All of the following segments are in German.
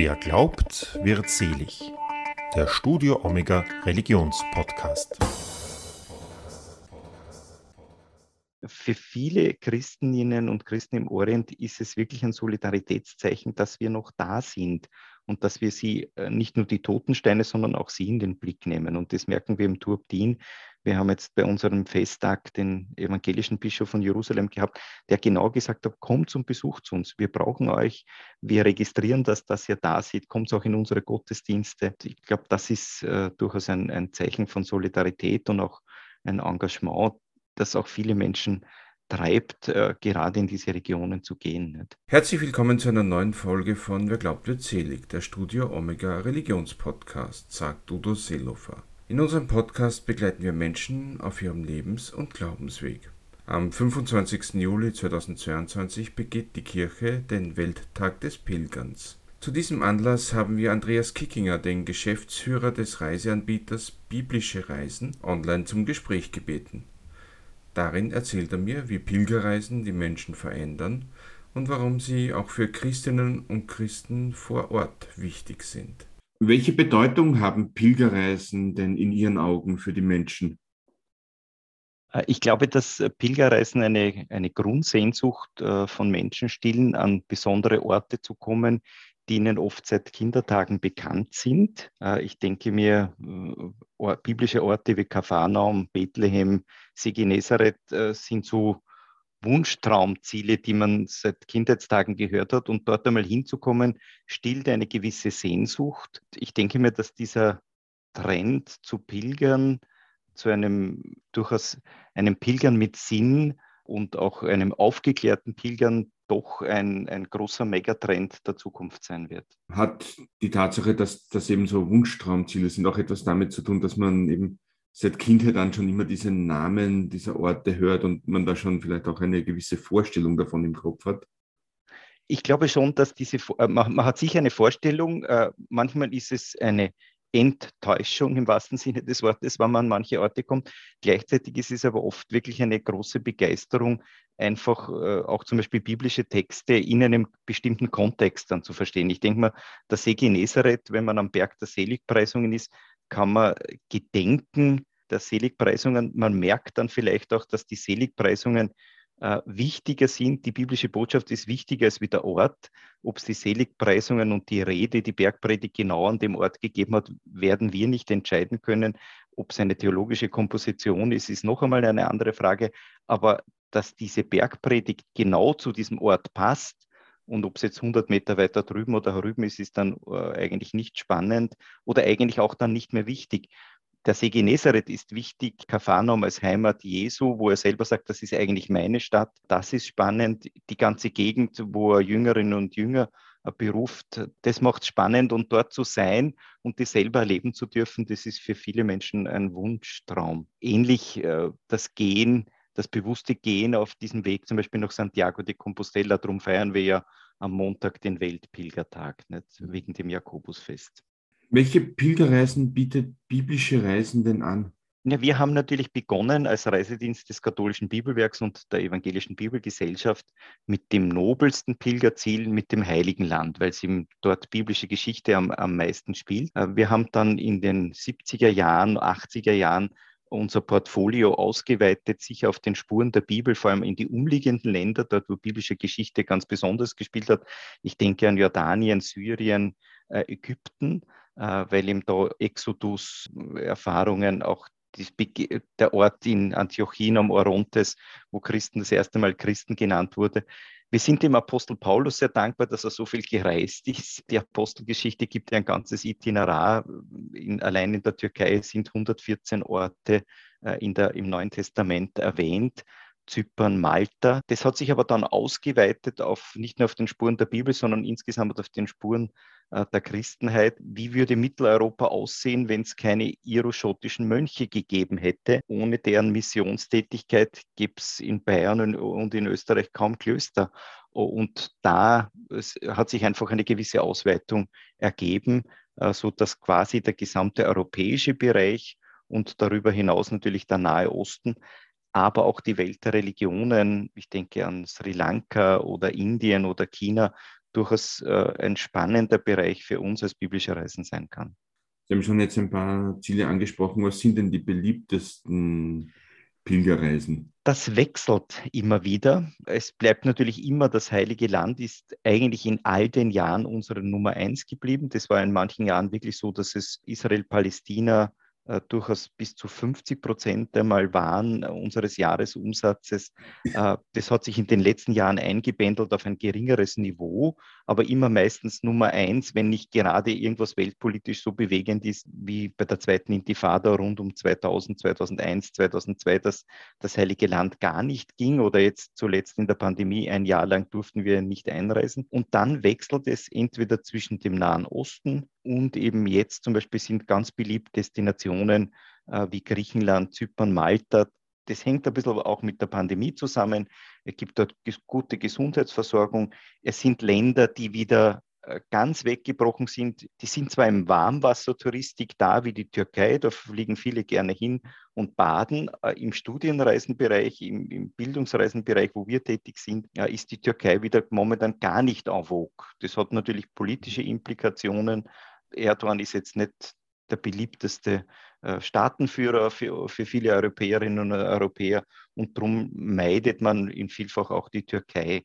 Wer glaubt, wird selig. Der Studio Omega Religionspodcast. Für viele Christinnen und Christen im Orient ist es wirklich ein Solidaritätszeichen, dass wir noch da sind und dass wir sie äh, nicht nur die Totensteine, sondern auch sie in den Blick nehmen. Und das merken wir im Turbdin. Wir haben jetzt bei unserem Festtag den evangelischen Bischof von Jerusalem gehabt, der genau gesagt hat, kommt zum Besuch zu uns. Wir brauchen euch. Wir registrieren das, dass ihr da seid. Kommt auch in unsere Gottesdienste. Ich glaube, das ist äh, durchaus ein, ein Zeichen von Solidarität und auch ein Engagement, das auch viele Menschen treibt, äh, gerade in diese Regionen zu gehen. Nicht? Herzlich willkommen zu einer neuen Folge von Wer glaubt wird selig, der Studio Omega Religionspodcast, sagt Udo Seelofer. In unserem Podcast begleiten wir Menschen auf ihrem Lebens- und Glaubensweg. Am 25. Juli 2022 begeht die Kirche den Welttag des Pilgerns. Zu diesem Anlass haben wir Andreas Kickinger, den Geschäftsführer des Reiseanbieters Biblische Reisen, online zum Gespräch gebeten. Darin erzählt er mir, wie Pilgerreisen die Menschen verändern und warum sie auch für Christinnen und Christen vor Ort wichtig sind. Welche Bedeutung haben Pilgerreisen denn in Ihren Augen für die Menschen? Äh, ich glaube, dass Pilgerreisen eine, eine Grundsehnsucht äh, von Menschen stillen, an besondere Orte zu kommen, die ihnen oft seit Kindertagen bekannt sind. Äh, ich denke mir, äh, biblische Orte wie Kapharnaum, Bethlehem, See Genezareth äh, sind so Wunschtraumziele, die man seit Kindheitstagen gehört hat. Und dort einmal hinzukommen, stillt eine gewisse Sehnsucht. Ich denke mir, dass dieser Trend zu Pilgern, zu einem durchaus einem Pilgern mit Sinn und auch einem aufgeklärten Pilgern doch ein, ein großer Megatrend der Zukunft sein wird. Hat die Tatsache, dass das eben so Wunschtraumziele sind, auch etwas damit zu tun, dass man eben seit Kindheit an schon immer diese Namen dieser Orte hört und man da schon vielleicht auch eine gewisse Vorstellung davon im Kopf hat? Ich glaube schon, dass diese, äh, man, man hat sicher eine Vorstellung, äh, manchmal ist es eine Enttäuschung im wahrsten Sinne des Wortes, wenn man an manche Orte kommt. Gleichzeitig ist es aber oft wirklich eine große Begeisterung, einfach äh, auch zum Beispiel biblische Texte in einem bestimmten Kontext dann zu verstehen. Ich denke mal, der See Genezareth, wenn man am Berg der Seligpreisungen ist, kann man gedenken der Seligpreisungen. Man merkt dann vielleicht auch, dass die Seligpreisungen äh, wichtiger sind. Die biblische Botschaft ist wichtiger als wie der Ort. Ob es die Seligpreisungen und die Rede, die Bergpredigt genau an dem Ort gegeben hat, werden wir nicht entscheiden können. Ob es eine theologische Komposition ist, ist noch einmal eine andere Frage. Aber dass diese Bergpredigt genau zu diesem Ort passt, und ob es jetzt 100 Meter weiter drüben oder herüben ist, ist dann äh, eigentlich nicht spannend oder eigentlich auch dann nicht mehr wichtig. Der See Genezareth ist wichtig, Kapharnaum als Heimat Jesu, wo er selber sagt, das ist eigentlich meine Stadt. Das ist spannend. Die ganze Gegend, wo er Jüngerinnen und Jünger äh, beruft, das macht spannend und dort zu sein und das selber erleben zu dürfen, das ist für viele Menschen ein Wunschtraum. Ähnlich äh, das Gehen, das bewusste Gehen auf diesem Weg, zum Beispiel nach Santiago de Compostela, darum feiern wir ja am Montag den Weltpilgertag, nicht? wegen dem Jakobusfest. Welche Pilgerreisen bietet biblische Reisen denn an? Ja, wir haben natürlich begonnen als Reisedienst des katholischen Bibelwerks und der evangelischen Bibelgesellschaft mit dem nobelsten Pilgerziel, mit dem Heiligen Land, weil es eben dort biblische Geschichte am, am meisten spielt. Äh, wir haben dann in den 70er Jahren, 80er Jahren unser Portfolio ausgeweitet, sich auf den Spuren der Bibel, vor allem in die umliegenden Länder, dort wo biblische Geschichte ganz besonders gespielt hat. Ich denke an Jordanien, Syrien, äh, Ägypten, äh, weil eben da Exodus-Erfahrungen auch der Ort in Antiochien am Orontes, wo Christen das erste Mal Christen genannt wurde. Wir sind dem Apostel Paulus sehr dankbar, dass er so viel gereist ist. Die Apostelgeschichte gibt ja ein ganzes Itinerar. In, allein in der Türkei sind 114 Orte äh, in der, im Neuen Testament erwähnt. Zypern, Malta. Das hat sich aber dann ausgeweitet auf nicht nur auf den Spuren der Bibel, sondern insgesamt auf den Spuren äh, der Christenheit. Wie würde Mitteleuropa aussehen, wenn es keine iroschottischen Mönche gegeben hätte? Ohne deren Missionstätigkeit gäbe es in Bayern und in Österreich kaum Klöster. Und da hat sich einfach eine gewisse Ausweitung ergeben, äh, so dass quasi der gesamte europäische Bereich und darüber hinaus natürlich der Nahe Osten aber auch die Welt der Religionen, ich denke an Sri Lanka oder Indien oder China, durchaus äh, ein spannender Bereich für uns als biblische Reisen sein kann. Sie haben schon jetzt ein paar Ziele angesprochen. Was sind denn die beliebtesten Pilgerreisen? Das wechselt immer wieder. Es bleibt natürlich immer, das Heilige Land ist eigentlich in all den Jahren unsere Nummer eins geblieben. Das war in manchen Jahren wirklich so, dass es Israel, Palästina, äh, durchaus bis zu 50 Prozent einmal waren unseres Jahresumsatzes. Äh, das hat sich in den letzten Jahren eingebändelt auf ein geringeres Niveau, aber immer meistens Nummer eins, wenn nicht gerade irgendwas weltpolitisch so bewegend ist wie bei der zweiten Intifada rund um 2000, 2001, 2002, dass das Heilige Land gar nicht ging oder jetzt zuletzt in der Pandemie ein Jahr lang durften wir nicht einreisen. Und dann wechselt es entweder zwischen dem Nahen Osten und eben jetzt zum Beispiel sind ganz beliebt Destinationen äh, wie Griechenland, Zypern, Malta. Das hängt ein bisschen auch mit der Pandemie zusammen. Es gibt dort gute Gesundheitsversorgung. Es sind Länder, die wieder äh, ganz weggebrochen sind. Die sind zwar im Warmwassertouristik da, wie die Türkei, da fliegen viele gerne hin und baden. Äh, Im Studienreisenbereich, im, im, Bildungsreisenbereich, wo wir tätig sind, ist die Türkei wieder momentan gar nicht en vogue. Das hat natürlich politische Implikationen, Erdogan ist jetzt nicht der beliebteste äh, Staatenführer für, für viele Europäerinnen und Europäer und darum meidet man in vielfach auch die Türkei.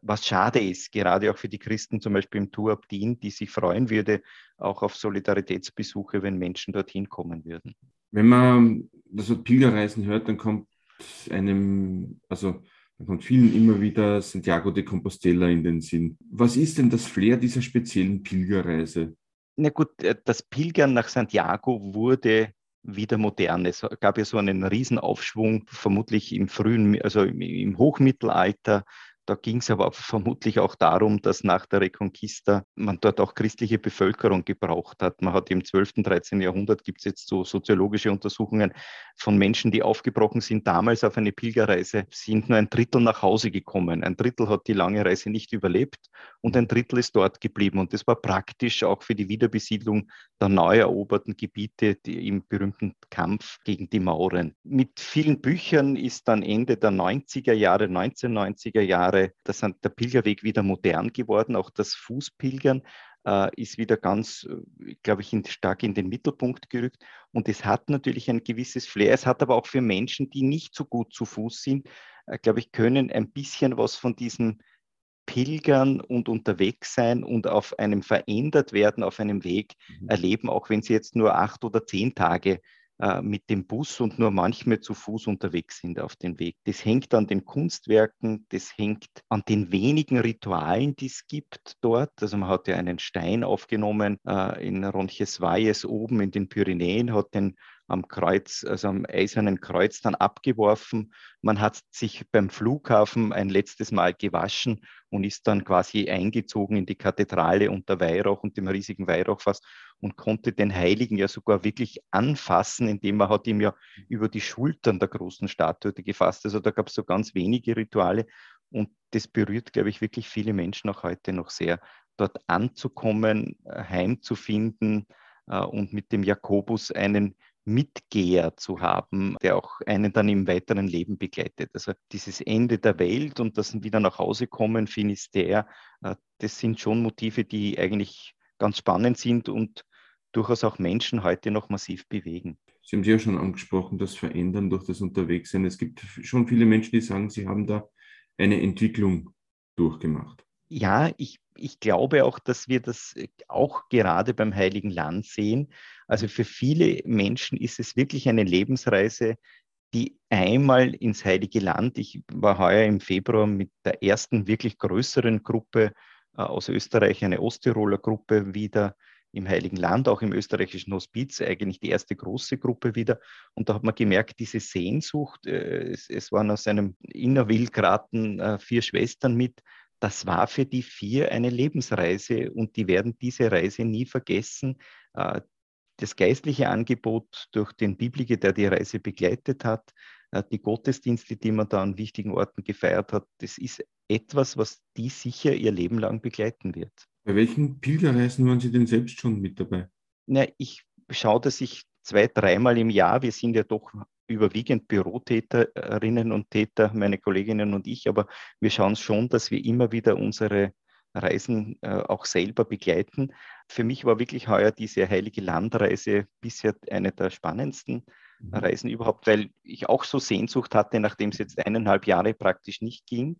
Was schade ist, gerade auch für die Christen, zum Beispiel im Tuabdin, die sich freuen würde, auch auf Solidaritätsbesuche, wenn Menschen dorthin kommen würden. Wenn man das Wort Pilgerreisen hört, dann kommt einem, also dann kommt vielen immer wieder Santiago de Compostela in den Sinn. Was ist denn das Flair dieser speziellen Pilgerreise? Na gut, äh, das Pilgern nach Santiago wurde wieder modern. Es gab ja so einen Riesenaufschwung, vermutlich im frühen, also im Hochmittelalter, da ging es aber vermutlich auch darum, dass nach der Reconquista man dort auch christliche Bevölkerung gebraucht hat. Man hat im 12., 13. Jahrhundert gibt es jetzt so soziologische Untersuchungen von Menschen, die aufgebrochen sind damals auf eine Pilgerreise, sind nur ein Drittel nach Hause gekommen. Ein Drittel hat die lange Reise nicht überlebt und ein Drittel ist dort geblieben. Und das war praktisch auch für die Wiederbesiedlung der neu eroberten Gebiete im berühmten Kampf gegen die Mauren. Mit vielen Büchern ist dann Ende der 90er Jahre, 1990er Jahre, Jahre, da sind der Pilgerweg wieder modern geworden. Auch das Fußpilgern äh, ist wieder ganz, äh, glaube ich, in, stark in den Mittelpunkt gerückt. Und es hat natürlich ein gewisses Flair. Es hat aber auch für Menschen, die nicht so gut zu Fuß sind, äh, glaube ich, können ein bisschen was von diesem Pilgern und unterwegs sein und auf einem verändert werden, auf einem Weg mhm. erleben, auch wenn sie jetzt nur acht oder zehn Tage mit dem Bus und nur manchmal zu Fuß unterwegs sind auf dem Weg. Das hängt an den Kunstwerken, das hängt an den wenigen Ritualen, die es gibt dort. Also man hat ja einen Stein aufgenommen äh, in Ronchesvalles oben in den Pyrenäen, hat den am Kreuz, also am Eisernen Kreuz dann abgeworfen. Man hat sich beim Flughafen ein letztes Mal gewaschen und ist dann quasi eingezogen in die Kathedrale unter Weihrauch und dem riesigen Weihrauchfass und konnte den Heiligen ja sogar wirklich anfassen, indem man hat ihm ja über die Schultern der großen Statue gefasst. Also da gab es so ganz wenige Rituale und das berührt, glaube ich, wirklich viele Menschen auch heute noch sehr, dort anzukommen, heimzufinden äh, und mit dem Jakobus einen Mitgeher zu haben, der auch einen dann im weiteren Leben begleitet. Also dieses Ende der Welt und das wieder nach Hause kommen, Finisterre, äh, das sind schon Motive, die eigentlich ganz spannend sind und durchaus auch Menschen heute noch massiv bewegen. Sie haben ja schon angesprochen, das Verändern durch das Unterwegssein. Es gibt schon viele Menschen, die sagen, sie haben da eine Entwicklung durchgemacht. Ja, ich ich glaube auch, dass wir das äh, auch gerade beim Heiligen Land sehen. Also für viele Menschen ist es wirklich eine Lebensreise, die einmal ins Heilige Land, ich war heuer im Februar mit der ersten wirklich größeren Gruppe äh, aus Österreich, eine Osttiroler Gruppe wieder im Heiligen Land, auch im österreichischen Hospiz, eigentlich die erste große Gruppe wieder. Und da hat man gemerkt, diese Sehnsucht, äh, es, es waren aus einem Innerwilgraten vier Schwestern mit, das war für die vier eine Lebensreise und die werden diese Reise nie vergessen. Äh, das geistliche Angebot durch den Bibliker, der die Reise begleitet hat, äh, die Gottesdienste, die man da an wichtigen Orten gefeiert hat, das ist etwas, was die sicher ihr Leben lang begleiten wird. Bei welchen Pilgerreisen waren Sie denn selbst schon mit dabei? Na, ich schaue, dass ich zwei, dreimal im Jahr, wir sind ja doch überwiegend Bürotäterinnen und Täter, meine Kolleginnen und ich, aber wir schauen schon, dass wir immer wieder unsere Reisen äh, auch selber begleiten. Für mich war wirklich heuer diese Heilige Landreise bisher eine der spannendsten mhm. Reisen überhaupt, weil ich auch so Sehnsucht hatte, nachdem es jetzt eineinhalb Jahre praktisch nicht ging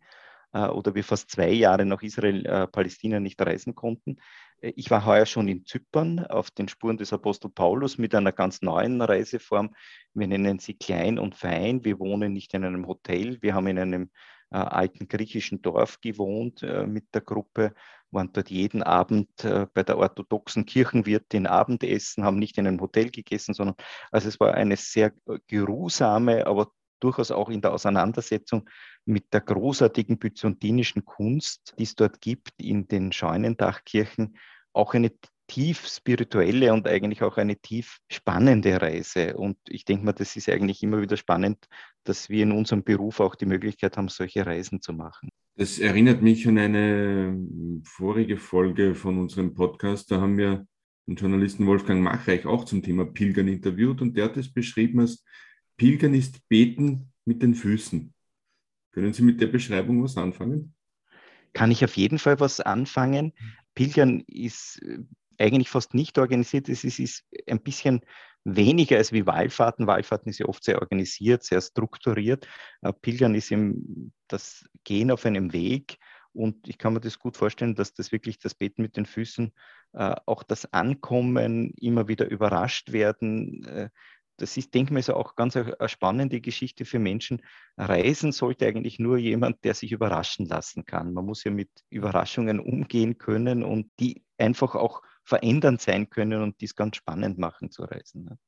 äh, oder wir fast zwei Jahre nach Israel, äh, Palästina nicht reisen konnten. Äh, ich war heuer schon in Zypern auf den Spuren des Apostel Paulus mit einer ganz neuen Reiseform. Wir nennen sie klein und fein. Wir wohnen nicht in einem Hotel. Wir haben in einem äh, alten griechischen Dorf gewohnt äh, mit der Gruppe, waren dort jeden Abend äh, bei der orthodoxen Kirchenwirtin Abendessen, haben nicht in einem Hotel gegessen, sondern also es war eine sehr äh, geruhsame, aber durchaus auch in der Auseinandersetzung mit der großartigen byzantinischen Kunst, die es dort gibt in den Scheunendachkirchen, auch eine tief spirituelle und eigentlich auch eine tief spannende Reise. Und ich denke mal, das ist eigentlich immer wieder spannend, dass wir in unserem Beruf auch die Möglichkeit haben, solche Reisen zu machen. Das erinnert mich an eine vorige Folge von unserem Podcast. Da haben wir den Journalisten Wolfgang Machreich auch zum Thema Pilgern interviewt und der hat es beschrieben als Pilgern ist Beten mit den Füßen. Können Sie mit der Beschreibung was anfangen? Kann ich auf jeden Fall was anfangen. Pilgern ist eigentlich fast nicht organisiert ist. Es ist ein bisschen weniger als wie Wallfahrten. Wallfahrten ist ja oft sehr organisiert, sehr strukturiert. Äh, Pilgern ist eben das Gehen auf einem Weg. Und ich kann mir das gut vorstellen, dass das wirklich das Beten mit den Füßen, äh, auch das Ankommen, immer wieder überrascht werden, äh, das ist, denke ich mal, so auch ganz eine, eine spannende Geschichte für Menschen. Reisen sollte eigentlich nur jemand, der sich überraschen lassen kann. Man muss ja mit Überraschungen umgehen können und die einfach auch verändernd sein können und dies ganz spannend machen zu reisen. Ne?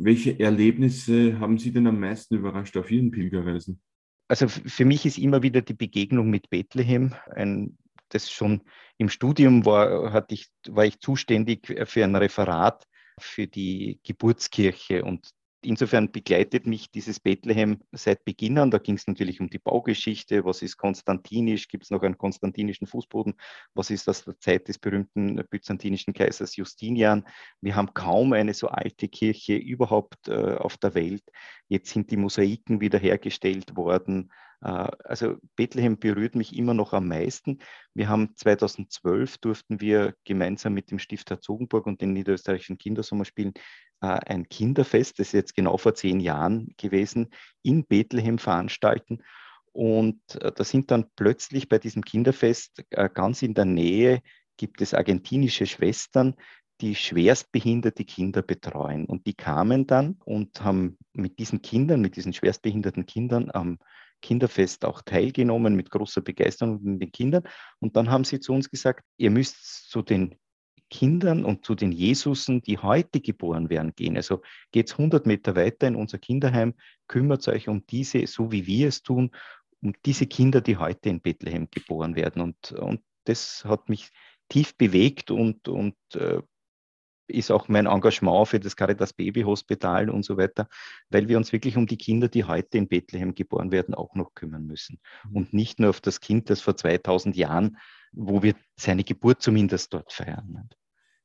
Welche Erlebnisse haben Sie denn am meisten überrascht auf Ihren Pilgerreisen? Also für mich ist immer wieder die Begegnung mit Bethlehem ein das schon im Studium war, hatte ich, war ich zuständig für ein Referat für die Geburtskirche und insofern begleitet mich dieses Bethlehem seit Beginn an. Da ging es natürlich um die Baugeschichte. Was ist konstantinisch? Gibt es noch einen konstantinischen Fußboden? Was ist aus der Zeit des berühmten byzantinischen Kaisers Justinian? Wir haben kaum eine so alte Kirche überhaupt äh, auf der Welt. Jetzt sind die Mosaiken wiederhergestellt worden. Äh, also Bethlehem berührt mich immer noch am meisten. Wir haben 2012 durften wir gemeinsam mit dem Stift Herzogenburg und den niederösterreichischen Kindersommerspielen äh, ein Kinderfest, das ist jetzt genau vor zehn Jahren gewesen, in Bethlehem veranstalten. Und äh, da sind dann plötzlich bei diesem Kinderfest ganz in der Nähe gibt es argentinische Schwestern, die schwerstbehinderte Kinder betreuen. Und die kamen dann und haben mit diesen Kindern, mit diesen schwerstbehinderten Kindern am Kinderfest auch teilgenommen mit großer Begeisterung mit den Kindern. Und dann haben sie zu uns gesagt, ihr müsst zu den Kindern und zu den Jesusen, die heute geboren werden, gehen. Also geht es 100 Meter weiter in unser Kinderheim, kümmert euch um diese, so wie wir es tun, um diese Kinder, die heute in Bethlehem geboren werden. Und, und das hat mich tief bewegt und, und äh, ist auch mein Engagement für das Caritas Baby Hospital und so weiter, weil wir uns wirklich um die Kinder, die heute in Bethlehem geboren werden, auch noch kümmern müssen. Mhm. Und nicht nur auf das Kind, das vor 2000 Jahren, wo wir seine Geburt zumindest dort feiern.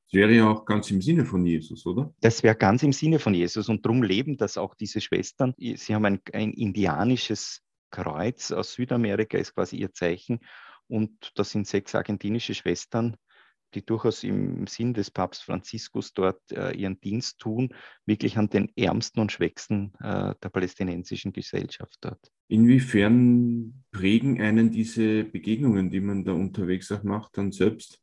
Das wäre ja auch ganz im Sinne von Jesus, oder? Das wäre ganz im Sinne von Jesus. Und darum leben das auch diese Schwestern. Sie haben ein, ein indianisches Kreuz aus Südamerika, ist quasi ihr Zeichen. Und das sind sechs argentinische Schwestern, die durchaus im Sinn des Papst Franziskus dort äh, ihren Dienst tun, wirklich an den Ärmsten und Schwächsten äh, der palästinensischen Gesellschaft dort. Inwiefern prägen einen diese Begegnungen, die man da unterwegs auch macht, dann selbst?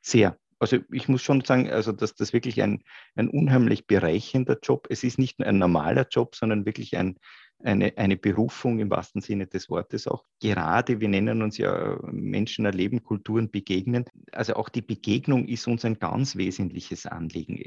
Sehr. Also ich muss schon sagen, also dass das wirklich ein, ein unheimlich bereichender Job. Es ist nicht nur ein normaler Job, sondern wirklich ein, eine, eine Berufung im wahrsten Sinne des Wortes auch. Gerade, wir nennen uns ja Menschen erleben, Kulturen begegnen. Also auch die Begegnung ist uns ein ganz wesentliches Anliegen.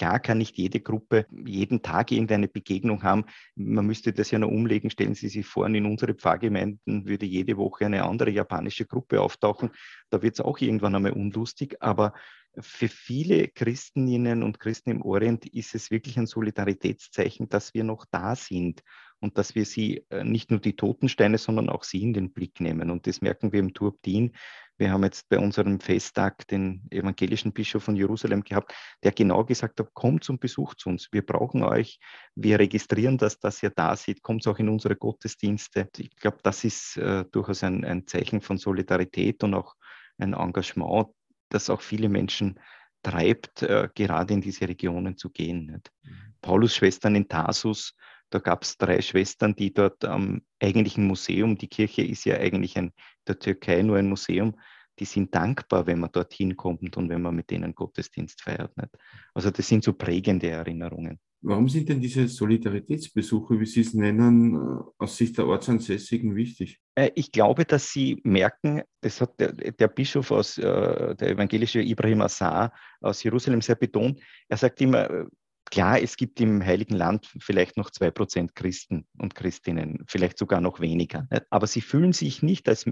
Klar kann nicht jede Gruppe jeden Tag irgendeine Begegnung haben. Man müsste das ja noch umlegen. Stellen Sie sich vor, in unsere Pfarrgemeinden würde jede Woche eine andere japanische Gruppe auftauchen. Da wird es auch irgendwann einmal unlustig. Aber für viele Christinnen und Christen im Orient ist es wirklich ein Solidaritätszeichen, dass wir noch da sind und dass wir sie äh, nicht nur die Totensteine, sondern auch sie in den Blick nehmen. Und das merken wir im Turbdin. Wir haben jetzt bei unserem Festtag den evangelischen Bischof von Jerusalem gehabt, der genau gesagt hat, kommt zum Besuch zu uns. Wir brauchen euch. Wir registrieren das, dass ihr da seid. Kommt auch in unsere Gottesdienste. Ich glaube, das ist äh, durchaus ein, ein Zeichen von Solidarität und auch ein Engagement, das auch viele Menschen treibt, äh, gerade in diese Regionen zu gehen. Mhm. Paulus Schwestern in Tarsus, da gab es drei Schwestern, die dort am eigentlichen Museum, die Kirche ist ja eigentlich in der Türkei nur ein Museum, die sind dankbar, wenn man dorthin kommt und wenn man mit denen Gottesdienst feiert. Nicht? Also das sind so prägende Erinnerungen. Warum sind denn diese Solidaritätsbesuche, wie Sie es nennen, äh, aus Sicht der Ortsansässigen wichtig? Äh, ich glaube, dass Sie merken, das hat der, der Bischof aus, äh, der evangelische Ibrahim Assar aus Jerusalem sehr betont. Er sagt immer, Klar, es gibt im Heiligen Land vielleicht noch zwei Prozent Christen und Christinnen, vielleicht sogar noch weniger. Aber sie fühlen sich nicht als,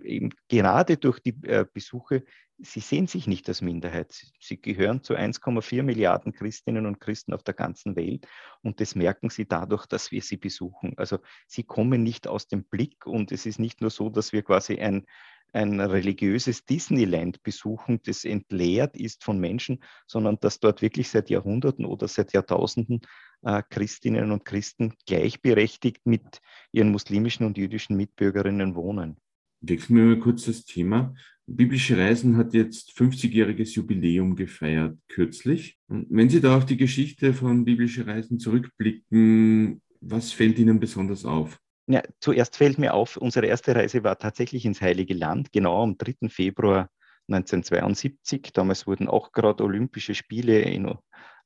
gerade durch die äh, Besuche, sie sehen sich nicht als Minderheit. Sie gehören zu 1,4 Milliarden Christinnen und Christen auf der ganzen Welt und das merken sie dadurch, dass wir sie besuchen. Also sie kommen nicht aus dem Blick und es ist nicht nur so, dass wir quasi ein, ein religiöses Disneyland besuchen, das entleert ist von Menschen, sondern dass dort wirklich seit Jahrhunderten oder seit Jahrtausenden äh, Christinnen und Christen gleichberechtigt mit ihren muslimischen und jüdischen Mitbürgerinnen wohnen. Wechseln wir mal kurz das Thema. Biblische Reisen hat jetzt 50-jähriges Jubiläum gefeiert, kürzlich. Und wenn Sie da auf die Geschichte von Biblische Reisen zurückblicken, was fällt Ihnen besonders auf? Ja, zuerst fällt mir auf, unsere erste Reise war tatsächlich ins Heilige Land, genau am 3. Februar 1972. Damals wurden auch gerade Olympische Spiele in,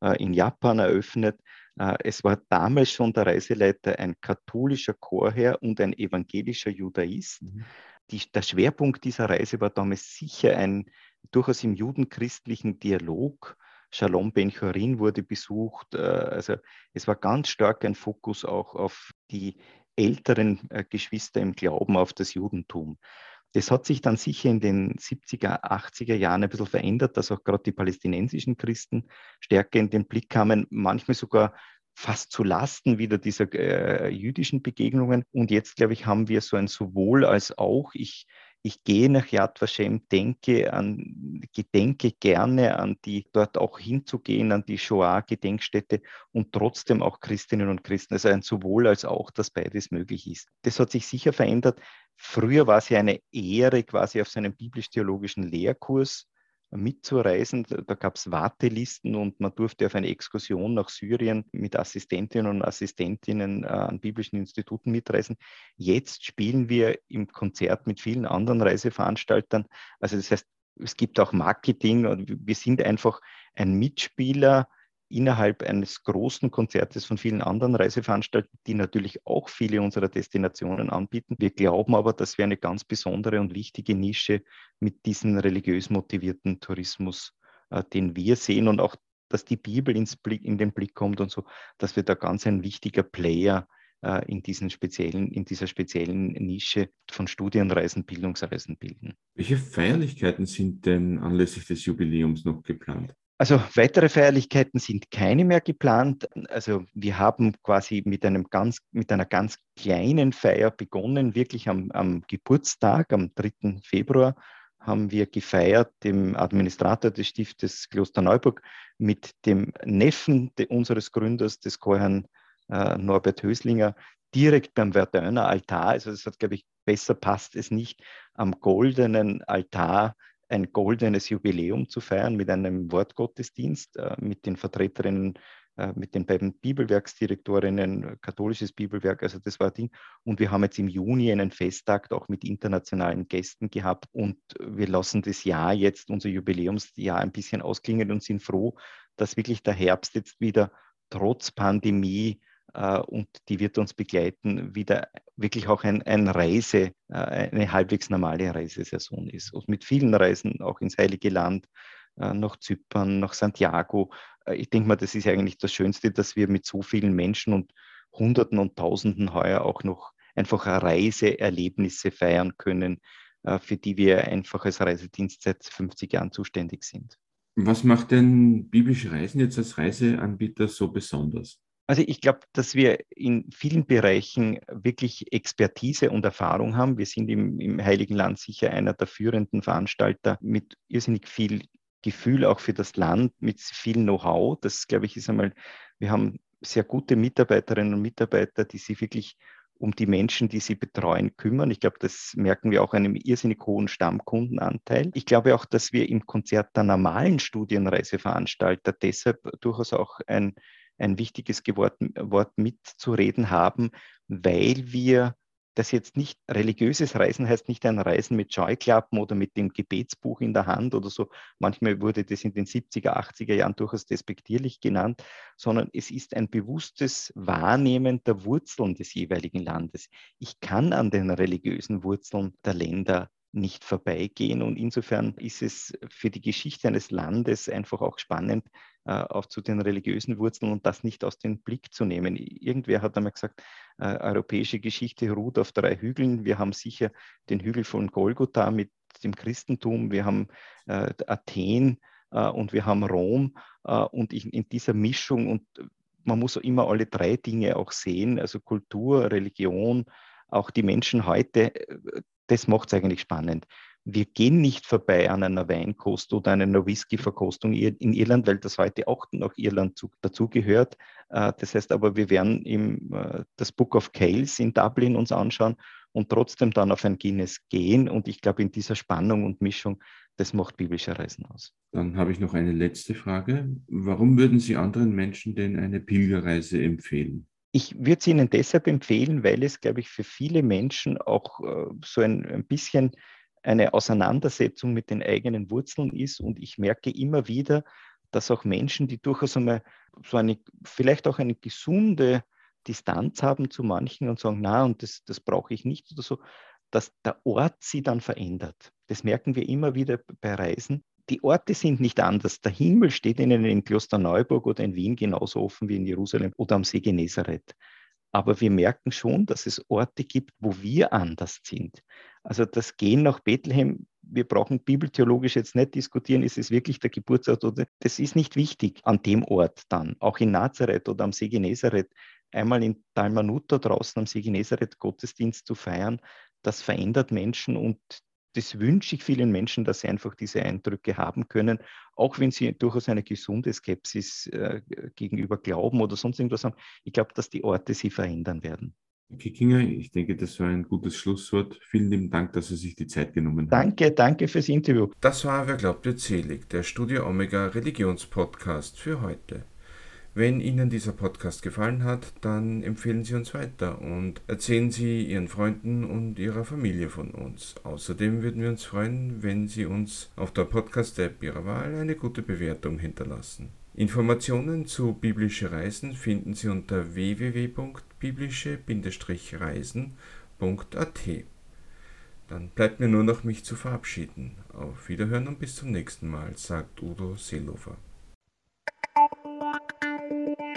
äh, in Japan eröffnet. Äh, es war damals schon der Reiseleiter ein katholischer Chorherr und ein evangelischer Judaist. Mhm. Die, der Schwerpunkt dieser Reise war damals sicher ein durchaus im judenchristlichen Dialog. Shalom Ben Chorin wurde besucht. Äh, also es war ganz stark ein Fokus auch auf die älteren äh, Geschwister im Glauben auf das Judentum. Das hat sich dann sicher in den 70er, 80er Jahren ein bisschen verändert, dass auch gerade die palästinensischen Christen stärker in den Blick kamen, manchmal sogar fast zu Lasten wieder dieser äh, jüdischen Begegnungen. Und jetzt, glaube ich, haben wir so ein sowohl als auch. Ich ich gehe nach Yad Vashem, denke an, gedenke gerne an die, dort auch hinzugehen, an die Shoah-Gedenkstätte und trotzdem auch Christinnen und Christen. Also ein sowohl als auch, dass beides möglich ist. Das hat sich sicher verändert. Früher war es ja eine Ehre, quasi auf seinem biblisch-theologischen Lehrkurs mitzureisen. Da gab es Wartelisten und man durfte auf eine Exkursion nach Syrien mit Assistentinnen und Assistentinnen äh, an biblischen Instituten mitreisen. Jetzt spielen wir im Konzert mit vielen anderen Reiseveranstaltern. Also das heißt, es gibt auch Marketing und wir sind einfach ein Mitspieler innerhalb eines großen Konzertes von vielen anderen Reiseveranstaltern, die natürlich auch viele unserer Destinationen anbieten. Wir glauben aber, dass wir eine ganz besondere und wichtige Nische mit diesem religiös motivierten Tourismus, äh, den wir sehen und auch, dass die Bibel ins Blick, in den Blick kommt und so, dass wir da ganz ein wichtiger Player äh, in, diesen speziellen, in dieser speziellen Nische von Studienreisen, Bildungsreisen bilden. Welche Feierlichkeiten sind denn anlässlich des Jubiläums noch geplant? Also weitere Feierlichkeiten sind keine mehr geplant. Also wir haben quasi mit, einem ganz, mit einer ganz kleinen Feier begonnen, wirklich am, am Geburtstag, am 3. Februar haben wir gefeiert, dem Administrator des Stiftes Kloster Neuburg mit dem Neffen de, unseres Gründers, des Chorherrn äh, Norbert Höslinger, direkt beim Verdöner Altar. Also das hat, glaube ich, besser passt es nicht am goldenen Altar ein goldenes Jubiläum zu feiern mit einem Wortgottesdienst, äh, mit den Vertreterinnen, äh, mit den beiden Bibelwerksdirektorinnen, katholisches Bibelwerk, also das war Ding. Und wir haben jetzt im Juni einen Festtag auch mit internationalen Gästen gehabt und wir lassen das Jahr jetzt, unser Jubiläumsjahr ein bisschen ausklingen und sind froh, dass wirklich der Herbst jetzt wieder trotz Pandemie äh, und die wird uns begleiten, wieder wirklich auch ein, ein Reise, äh, eine halbwegs normale Reisesaison ist. Und mit vielen Reisen auch ins Heilige Land, äh, nach Zypern, nach Santiago. Ich denke mal, das ist eigentlich das Schönste, dass wir mit so vielen Menschen und Hunderten und Tausenden heuer auch noch einfach Reiseerlebnisse feiern können, für die wir einfach als Reisedienst seit 50 Jahren zuständig sind. Was macht denn Biblische Reisen jetzt als Reiseanbieter so besonders? Also ich glaube, dass wir in vielen Bereichen wirklich Expertise und Erfahrung haben. Wir sind im, im Heiligen Land sicher einer der führenden Veranstalter mit irrsinnig viel Gefühl auch für das Land, mit viel Know-how. Das, glaube ich, ist einmal, wir haben sehr gute Mitarbeiterinnen und Mitarbeiter, die sich wirklich um die Menschen, die sie betreuen, kümmern. Ich glaube, das merken wir auch einem irrsinnig hohen Stammkundenanteil. Ich glaube auch, dass wir im Konzert der normalen Studienreiseveranstalter deshalb durchaus auch ein, ein wichtiges Wort, mitzureden haben, weil wir das jetzt nicht religiöses Reisen heißt nicht ein Reisen mit Scheuklappen oder mit dem Gebetsbuch in der Hand oder so. Manchmal wurde das in den 70er, 80er Jahren durchaus despektierlich genannt, sondern es ist ein bewusstes Wahrnehmen der Wurzeln des jeweiligen Landes. Ich kann an den religiösen Wurzeln der Länder nicht vorbeigehen. Und insofern ist es für die Geschichte eines Landes einfach auch spannend, äh, auch zu den religiösen Wurzeln und das nicht aus dem Blick zu nehmen. Irgendwer hat einmal gesagt, äh, europäische Geschichte ruht auf drei Hügeln. Wir haben sicher den Hügel von Golgotha mit dem Christentum, wir haben äh, Athen äh, und wir haben Rom. Äh, und in, in dieser Mischung und man muss immer alle drei Dinge auch sehen, also Kultur, Religion, auch die Menschen heute, äh, das macht es eigentlich spannend. Wir gehen nicht vorbei an einer Weinkost oder einer Whisky-Verkostung in Irland, weil das heute auch noch Irland dazugehört. Äh, das heißt aber, wir werden im, äh, das Book of Kales in Dublin uns anschauen und trotzdem dann auf ein Guinness gehen. Und ich glaube, in dieser Spannung und Mischung, das macht biblische Reisen aus. Dann habe ich noch eine letzte Frage. Warum würden Sie anderen Menschen denn eine Pilgerreise empfehlen? Ich würde es Ihnen deshalb empfehlen, weil es, glaube ich, für viele Menschen auch äh, so ein, ein bisschen eine Auseinandersetzung mit den eigenen Wurzeln ist. Und ich merke immer wieder, dass auch Menschen, die durchaus einmal so eine, vielleicht auch eine gesunde Distanz haben zu manchen und sagen, na, und das, das brauche ich nicht oder so, dass der Ort sie dann verändert. Das merken wir immer wieder bei Reisen die Orte sind nicht anders. Der Himmel steht ihnen in Klosterneuburg oder in Wien genauso offen wie in Jerusalem oder am See Genezareth. Aber wir merken schon, dass es Orte gibt, wo wir anders sind. Also das Gehen nach Bethlehem, wir brauchen bibeltheologisch jetzt nicht diskutieren, ist es wirklich der Geburtsort oder das ist nicht wichtig an dem Ort dann. Auch in Nazareth oder am See Genezareth, einmal in Dalmanuta draußen am See Genezareth Gottesdienst zu feiern, das verändert Menschen und das wünsche ich vielen Menschen, dass sie einfach diese Eindrücke haben können, auch wenn sie durchaus eine gesunde Skepsis äh, gegenüber Glauben oder sonst irgendwas haben. Ich glaube, dass die Orte sie verändern werden. Okay, Kinga, ich denke, das war ein gutes Schlusswort. Vielen lieben Dank, dass Sie sich die Zeit genommen haben. Danke, danke fürs Interview. Das war Wer glaubt wird selig, der Studio Omega Religionspodcast für heute. Wenn Ihnen dieser Podcast gefallen hat, dann empfehlen Sie uns weiter und erzählen Sie Ihren Freunden und Ihrer Familie von uns. Außerdem würden wir uns freuen, wenn Sie uns auf der Podcast-App Ihrer Wahl eine gute Bewertung hinterlassen. Informationen zu biblische Reisen finden Sie unter www.biblische-reisen.at. Dann bleibt mir nur noch mich zu verabschieden. Auf Wiederhören und bis zum nächsten Mal, sagt Udo Seelofer. Thank you.